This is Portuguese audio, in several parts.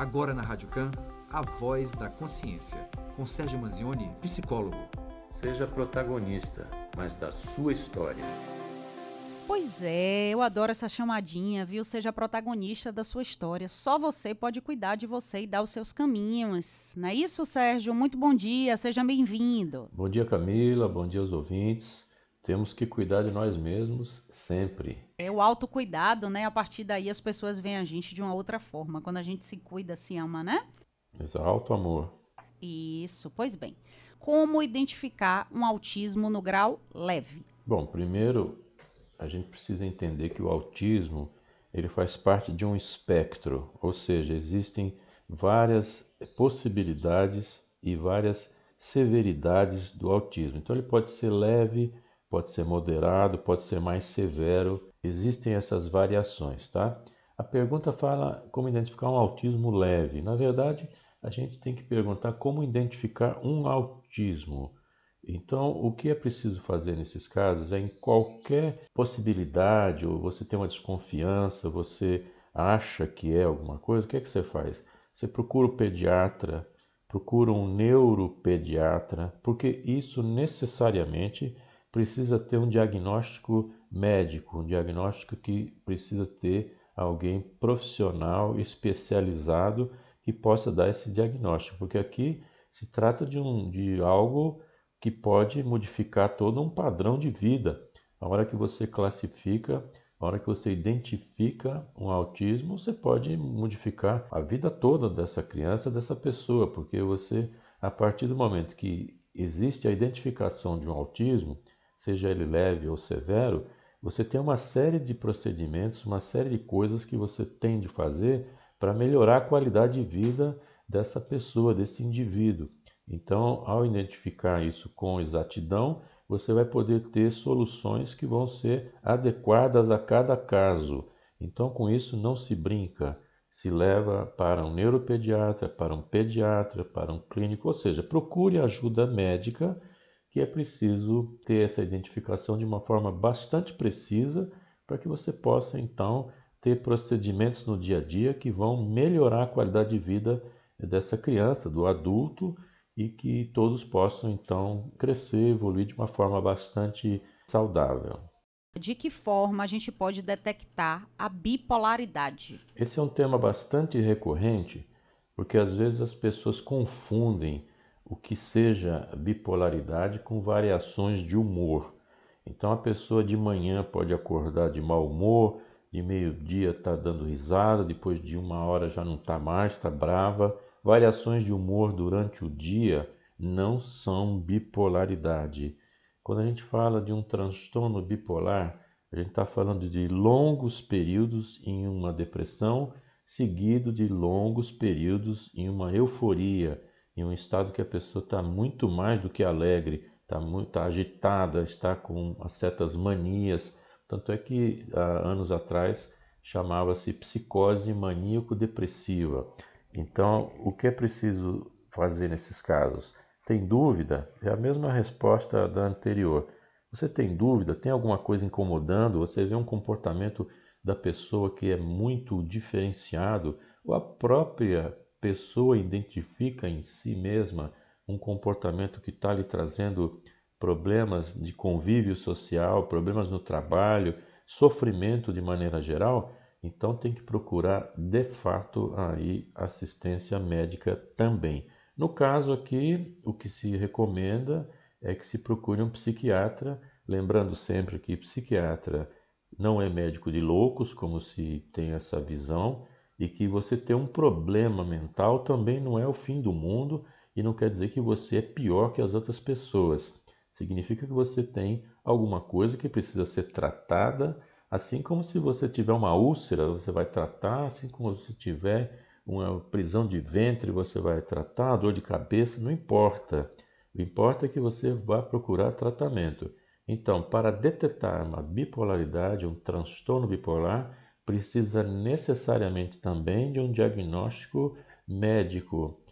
Agora na Rádio Can, a voz da consciência, com Sérgio Manzioni, psicólogo. Seja protagonista, mas da sua história. Pois é, eu adoro essa chamadinha, viu? Seja protagonista da sua história. Só você pode cuidar de você e dar os seus caminhos. Não é isso, Sérgio? Muito bom dia, seja bem-vindo. Bom dia, Camila. Bom dia aos ouvintes. Temos que cuidar de nós mesmos sempre. É o autocuidado, né? A partir daí as pessoas veem a gente de uma outra forma. Quando a gente se cuida, se ama, né? Exato amor. Isso, pois bem. Como identificar um autismo no grau leve? Bom, primeiro a gente precisa entender que o autismo ele faz parte de um espectro, ou seja, existem várias possibilidades e várias severidades do autismo. Então ele pode ser leve, pode ser moderado, pode ser mais severo. Existem essas variações, tá? A pergunta fala como identificar um autismo leve. Na verdade, a gente tem que perguntar como identificar um autismo. Então, o que é preciso fazer nesses casos é em qualquer possibilidade, ou você tem uma desconfiança, você acha que é alguma coisa, o que é que você faz? Você procura o pediatra, procura um neuropediatra, porque isso necessariamente precisa ter um diagnóstico médico, um diagnóstico que precisa ter alguém profissional, especializado, que possa dar esse diagnóstico, porque aqui se trata de, um, de algo que pode modificar todo um padrão de vida. A hora que você classifica, a hora que você identifica um autismo, você pode modificar a vida toda dessa criança, dessa pessoa, porque você, a partir do momento que existe a identificação de um autismo, seja ele leve ou severo, você tem uma série de procedimentos, uma série de coisas que você tem de fazer para melhorar a qualidade de vida dessa pessoa, desse indivíduo. Então, ao identificar isso com exatidão, você vai poder ter soluções que vão ser adequadas a cada caso. Então, com isso, não se brinca, se leva para um neuropediatra, para um pediatra, para um clínico, ou seja, procure ajuda médica que é preciso ter essa identificação de uma forma bastante precisa para que você possa então ter procedimentos no dia a dia que vão melhorar a qualidade de vida dessa criança, do adulto e que todos possam então crescer, evoluir de uma forma bastante saudável. De que forma a gente pode detectar a bipolaridade? Esse é um tema bastante recorrente, porque às vezes as pessoas confundem o que seja bipolaridade com variações de humor. Então a pessoa de manhã pode acordar de mau humor, de meio-dia está dando risada, depois de uma hora já não está mais, está brava. Variações de humor durante o dia não são bipolaridade. Quando a gente fala de um transtorno bipolar, a gente está falando de longos períodos em uma depressão, seguido de longos períodos em uma euforia em um estado que a pessoa está muito mais do que alegre, está muito tá agitada, está com certas manias. Tanto é que há anos atrás chamava-se psicose maníaco-depressiva. Então, o que é preciso fazer nesses casos? Tem dúvida? É a mesma resposta da anterior. Você tem dúvida? Tem alguma coisa incomodando? Você vê um comportamento da pessoa que é muito diferenciado? Ou a própria pessoa identifica em si mesma um comportamento que está lhe trazendo problemas de convívio social, problemas no trabalho, sofrimento de maneira geral, então tem que procurar de fato aí assistência médica também. No caso aqui, o que se recomenda é que se procure um psiquiatra, lembrando sempre que psiquiatra não é médico de loucos, como se tem essa visão, e que você ter um problema mental também não é o fim do mundo e não quer dizer que você é pior que as outras pessoas. Significa que você tem alguma coisa que precisa ser tratada, assim como se você tiver uma úlcera, você vai tratar, assim como se tiver uma prisão de ventre, você vai tratar, dor de cabeça, não importa. O importa é que você vá procurar tratamento. Então, para detectar uma bipolaridade, um transtorno bipolar, precisa necessariamente também de um diagnóstico médico.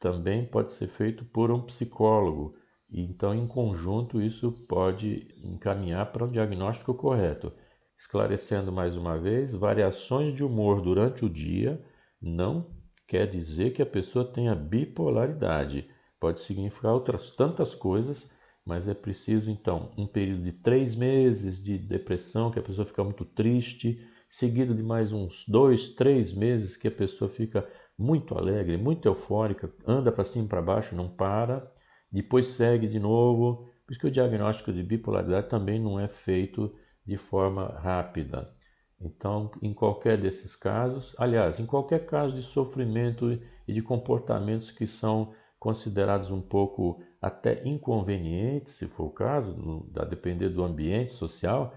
Também pode ser feito por um psicólogo. Então, em conjunto, isso pode encaminhar para um diagnóstico correto. Esclarecendo mais uma vez, variações de humor durante o dia não quer dizer que a pessoa tenha bipolaridade. Pode significar outras tantas coisas, mas é preciso então um período de três meses de depressão, que a pessoa fica muito triste, seguido de mais uns dois, três meses que a pessoa fica muito alegre, muito eufórica, anda para cima e para baixo, não para, depois segue de novo. Por isso que o diagnóstico de bipolaridade também não é feito de forma rápida. Então, em qualquer desses casos, aliás, em qualquer caso de sofrimento e de comportamentos que são considerados um pouco até inconvenientes, se for o caso, a depender do ambiente social,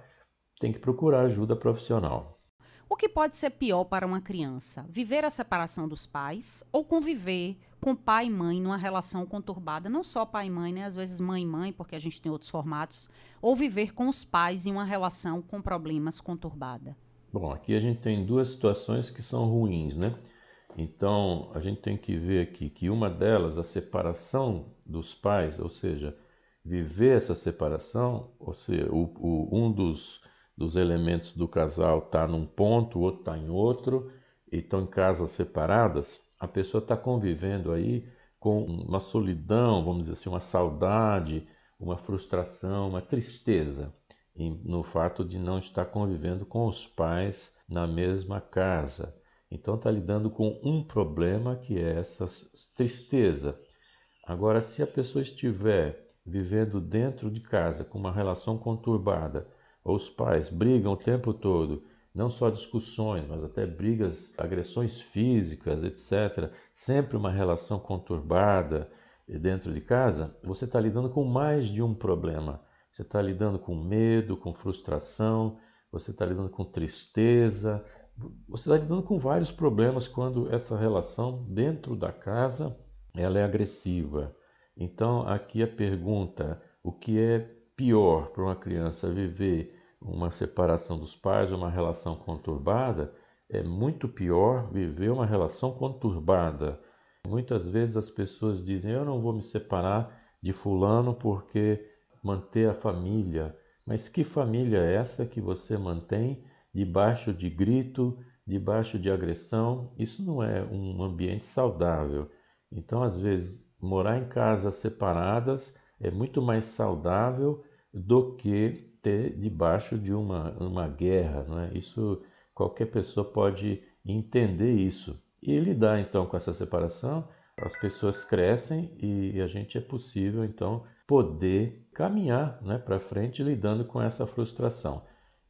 tem que procurar ajuda profissional. O que pode ser pior para uma criança? Viver a separação dos pais ou conviver com pai e mãe numa relação conturbada? Não só pai e mãe, né? Às vezes mãe e mãe, porque a gente tem outros formatos. Ou viver com os pais em uma relação com problemas conturbada? Bom, aqui a gente tem duas situações que são ruins, né? Então, a gente tem que ver aqui que uma delas, a separação dos pais, ou seja, viver essa separação, ou seja, o, o, um dos, dos elementos do casal está num ponto, o outro está em outro, e estão em casas separadas, a pessoa está convivendo aí com uma solidão, vamos dizer assim, uma saudade, uma frustração, uma tristeza no fato de não estar convivendo com os pais na mesma casa. Então está lidando com um problema que é essa tristeza. Agora, se a pessoa estiver vivendo dentro de casa com uma relação conturbada, ou os pais brigam o tempo todo, não só discussões, mas até brigas, agressões físicas, etc., sempre uma relação conturbada dentro de casa, você está lidando com mais de um problema. Você está lidando com medo, com frustração, você está lidando com tristeza, você está lidando com vários problemas quando essa relação dentro da casa ela é agressiva. Então aqui a pergunta: o que é pior para uma criança viver uma separação dos pais, uma relação conturbada? É muito pior viver uma relação conturbada. Muitas vezes as pessoas dizem: eu não vou me separar de fulano porque manter a família. Mas que família é essa que você mantém debaixo de grito, debaixo de agressão? Isso não é um ambiente saudável. Então, às vezes, morar em casas separadas é muito mais saudável do que ter debaixo de uma, uma guerra. Não é? Isso qualquer pessoa pode entender isso. E lidar então com essa separação, as pessoas crescem e a gente é possível então poder caminhar né, para frente lidando com essa frustração.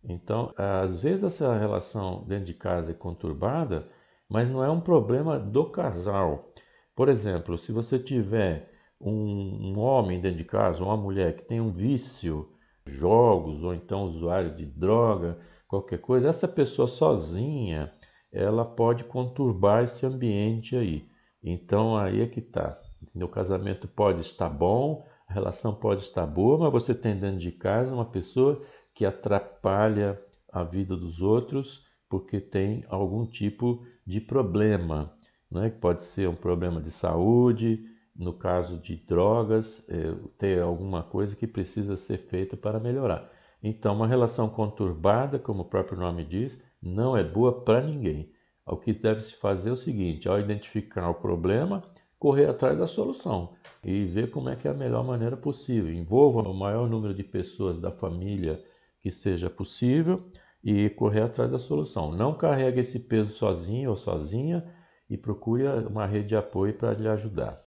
Então, às vezes essa relação dentro de casa é conturbada, mas não é um problema do casal. Por exemplo, se você tiver um, um homem dentro de casa, uma mulher que tem um vício, jogos ou então usuário de droga, qualquer coisa, essa pessoa sozinha, ela pode conturbar esse ambiente aí. Então aí é que está. O casamento pode estar bom, a relação pode estar boa, mas você tem dentro de casa uma pessoa que atrapalha a vida dos outros porque tem algum tipo de problema, né? pode ser um problema de saúde, no caso de drogas, é, ter alguma coisa que precisa ser feita para melhorar. Então, uma relação conturbada, como o próprio nome diz, não é boa para ninguém. O que deve se fazer é o seguinte: ao identificar o problema, correr atrás da solução e ver como é que é a melhor maneira possível. Envolva o maior número de pessoas da família que seja possível e correr atrás da solução. Não carregue esse peso sozinho ou sozinha e procure uma rede de apoio para lhe ajudar.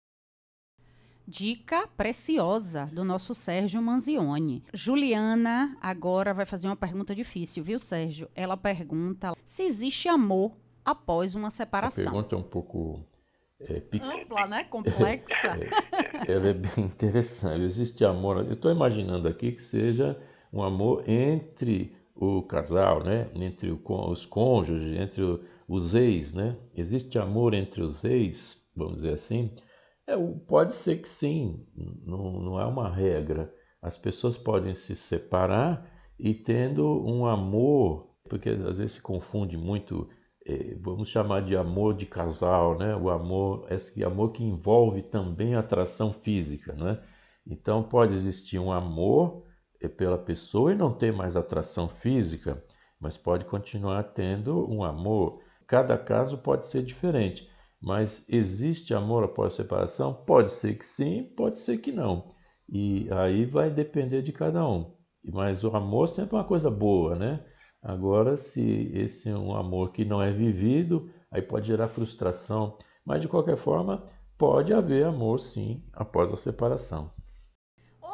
Dica preciosa do nosso Sérgio Manzioni. Juliana agora vai fazer uma pergunta difícil, viu, Sérgio? Ela pergunta se existe amor após uma separação. A pergunta é um pouco é, ampla, né? Complexa. É, ela é bem interessante. Existe amor. Eu estou imaginando aqui que seja um amor entre o casal, né? Entre o, os cônjuges, entre o, os ex, né? Existe amor entre os ex, vamos dizer assim. É, pode ser que sim. Não, não é uma regra. As pessoas podem se separar e tendo um amor, porque às vezes se confunde muito é, vamos chamar de amor de casal, né? O amor, esse amor que envolve também atração física, né? Então pode existir um amor é, pela pessoa e não ter mais atração física, mas pode continuar tendo um amor. Cada caso pode ser diferente. Mas existe amor após a separação? Pode ser que sim, pode ser que não. E aí vai depender de cada um. Mas o amor sempre é uma coisa boa, né? Agora, se esse é um amor que não é vivido, aí pode gerar frustração. Mas de qualquer forma, pode haver amor sim após a separação.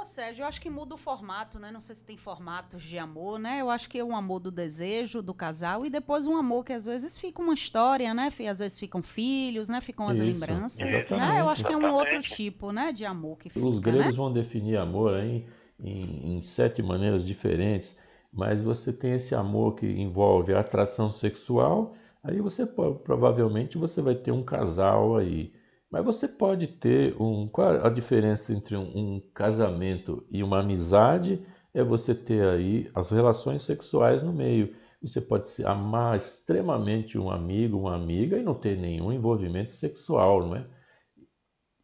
Ô Sérgio, eu acho que muda o formato, né? Não sei se tem formatos de amor, né? Eu acho que é um amor do desejo do casal e depois um amor que às vezes fica uma história, né? Às vezes ficam filhos, né? Ficam as Isso, lembranças, exatamente. né? Eu acho que é um outro tipo, né? De amor que fica, Os gregos né? vão definir amor aí em, em sete maneiras diferentes, mas você tem esse amor que envolve a atração sexual, aí você provavelmente você vai ter um casal aí. Mas você pode ter um. Qual a diferença entre um, um casamento e uma amizade? É você ter aí as relações sexuais no meio. Você pode se amar extremamente um amigo, uma amiga e não ter nenhum envolvimento sexual, não é?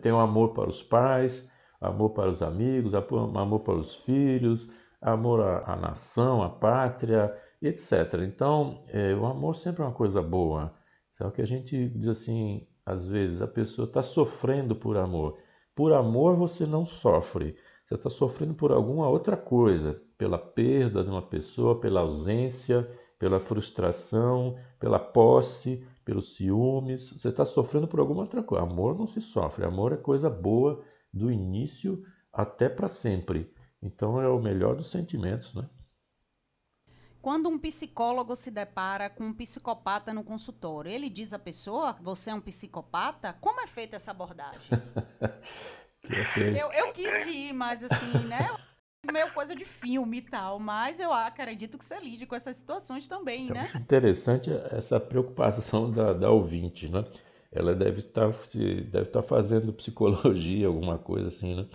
Tem o amor para os pais, amor para os amigos, amor para os filhos, amor à, à nação, à pátria, etc. Então, é, o amor sempre é uma coisa boa. Só que a gente diz assim, às vezes, a pessoa está sofrendo por amor. Por amor você não sofre. Você está sofrendo por alguma outra coisa, pela perda de uma pessoa, pela ausência, pela frustração, pela posse, pelos ciúmes. Você está sofrendo por alguma outra coisa. Amor não se sofre. Amor é coisa boa do início até para sempre. Então é o melhor dos sentimentos, né? Quando um psicólogo se depara com um psicopata no consultório, ele diz à pessoa, você é um psicopata? Como é feita essa abordagem? Que é Eu, eu quis rir, mas assim, né? Meio coisa de filme e tal, mas eu acredito que você lide com essas situações também, né? Interessante essa preocupação da, da ouvinte, né? Ela deve estar, deve estar fazendo psicologia, alguma coisa assim, né?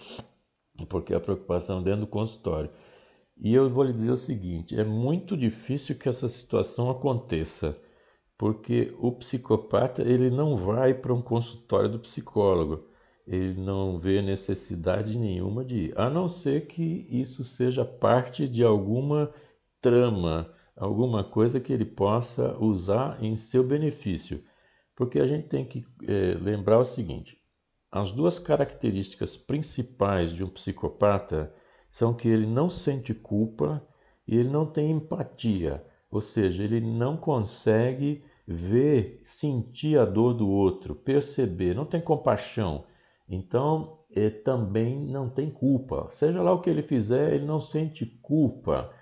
Porque a preocupação dentro do consultório. E eu vou lhe dizer o seguinte: é muito difícil que essa situação aconteça, porque o psicopata ele não vai para um consultório do psicólogo, ele não vê necessidade nenhuma de ir, a não ser que isso seja parte de alguma trama, alguma coisa que ele possa usar em seu benefício. Porque a gente tem que eh, lembrar o seguinte: as duas características principais de um psicopata são que ele não sente culpa e ele não tem empatia, ou seja, ele não consegue ver, sentir a dor do outro, perceber, não tem compaixão. Então, eh, também não tem culpa. Seja lá o que ele fizer, ele não sente culpa.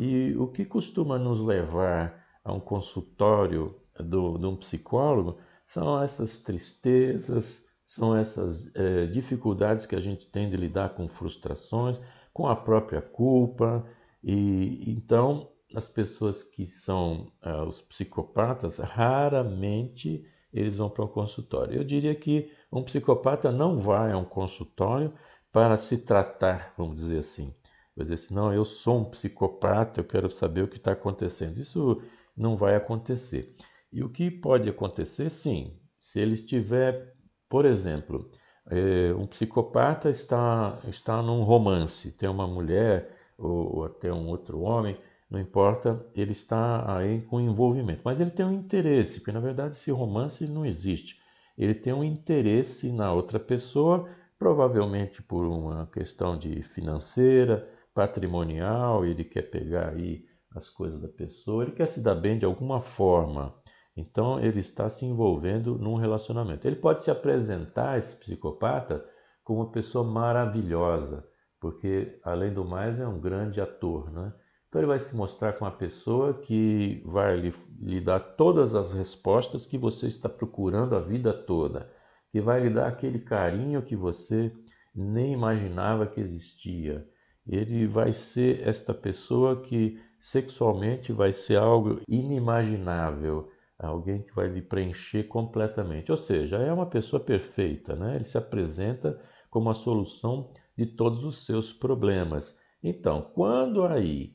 E o que costuma nos levar a um consultório do, de um psicólogo são essas tristezas, são essas eh, dificuldades que a gente tem de lidar com frustrações, com a própria culpa. E então, as pessoas que são ah, os psicopatas, raramente eles vão para um consultório. Eu diria que um psicopata não vai a um consultório para se tratar, vamos dizer assim. Vai dizer assim, não, eu sou um psicopata, eu quero saber o que está acontecendo. Isso não vai acontecer. E o que pode acontecer, sim, se ele estiver, por exemplo, eh, um psicopata está, está num romance, tem uma mulher ou, ou até um outro homem, não importa, ele está aí com envolvimento. Mas ele tem um interesse, porque na verdade esse romance não existe. Ele tem um interesse na outra pessoa, provavelmente por uma questão de financeira, patrimonial, ele quer pegar aí as coisas da pessoa, ele quer se dar bem de alguma forma. Então ele está se envolvendo num relacionamento. Ele pode se apresentar, esse psicopata, como uma pessoa maravilhosa, porque além do mais é um grande ator, né? Então ele vai se mostrar como uma pessoa que vai lhe, lhe dar todas as respostas que você está procurando a vida toda, que vai lhe dar aquele carinho que você nem imaginava que existia. Ele vai ser esta pessoa que sexualmente vai ser algo inimaginável, alguém que vai lhe preencher completamente. Ou seja, é uma pessoa perfeita, né? Ele se apresenta como a solução de todos os seus problemas. Então, quando aí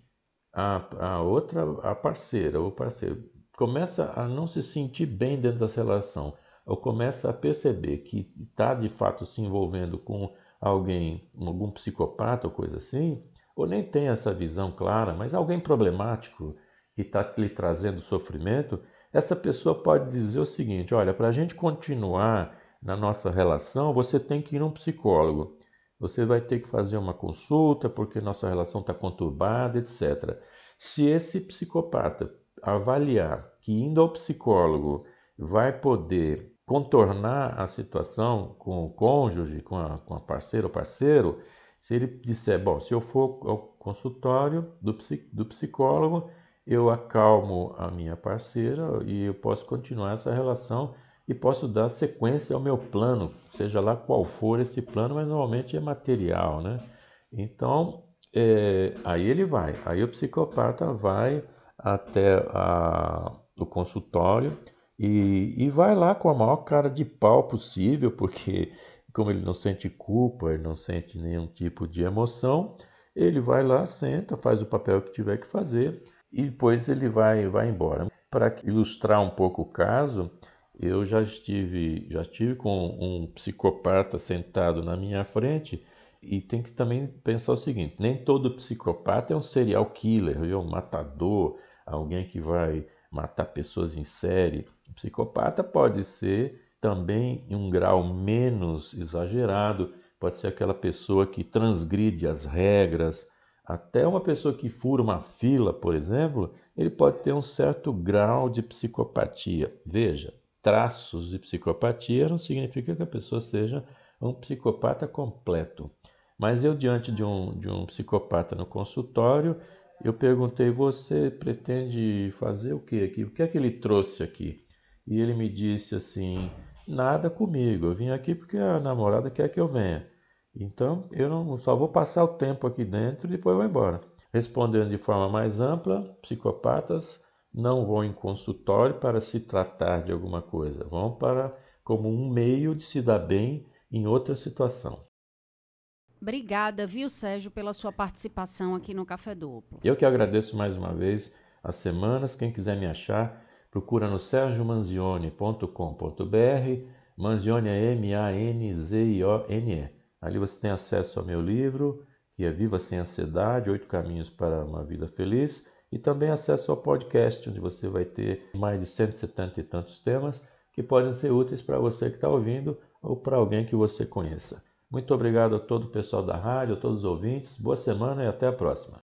a, a outra, a parceira ou parceiro começa a não se sentir bem dentro dessa relação, ou começa a perceber que está de fato se envolvendo com alguém, algum psicopata ou coisa assim, ou nem tem essa visão clara, mas alguém problemático que está lhe trazendo sofrimento, essa pessoa pode dizer o seguinte: olha, para a gente continuar na nossa relação, você tem que ir num psicólogo. Você vai ter que fazer uma consulta porque nossa relação está conturbada, etc. Se esse psicopata avaliar que indo ao psicólogo vai poder contornar a situação com o cônjuge, com a, com a parceira ou parceiro, se ele disser, bom, se eu for ao consultório do, do psicólogo, eu acalmo a minha parceira e eu posso continuar essa relação e posso dar sequência ao meu plano, seja lá qual for esse plano, mas normalmente é material, né? Então, é, aí ele vai, aí o psicopata vai até a, o consultório e, e vai lá com a maior cara de pau possível, porque como ele não sente culpa, ele não sente nenhum tipo de emoção, ele vai lá, senta, faz o papel que tiver que fazer e depois ele vai, vai embora. Para ilustrar um pouco o caso, eu já estive, já estive com um psicopata sentado na minha frente e tem que também pensar o seguinte: nem todo psicopata é um serial killer, um matador, alguém que vai matar pessoas em série. O psicopata pode ser também em um grau menos exagerado, pode ser aquela pessoa que transgride as regras, até uma pessoa que fura uma fila, por exemplo, ele pode ter um certo grau de psicopatia. Veja, traços de psicopatia não significa que a pessoa seja um psicopata completo. Mas eu, diante de um, de um psicopata no consultório, eu perguntei: você pretende fazer o que aqui? O que é que ele trouxe aqui? E ele me disse assim: nada comigo, eu vim aqui porque a namorada quer que eu venha. Então, eu não só vou passar o tempo aqui dentro e depois vou embora. Respondendo de forma mais ampla, psicopatas não vão em consultório para se tratar de alguma coisa, vão para como um meio de se dar bem em outra situação. Obrigada, viu, Sérgio, pela sua participação aqui no Café Duplo. Eu que agradeço mais uma vez as semanas. Quem quiser me achar, procura no sergiomanzione.com.br. Manzione é M-A-N-Z-I-O-N-E. Ali você tem acesso ao meu livro, que é Viva Sem Ansiedade, Oito Caminhos para uma Vida Feliz, e também acesso ao podcast, onde você vai ter mais de 170 e tantos temas que podem ser úteis para você que está ouvindo ou para alguém que você conheça. Muito obrigado a todo o pessoal da rádio, a todos os ouvintes, boa semana e até a próxima.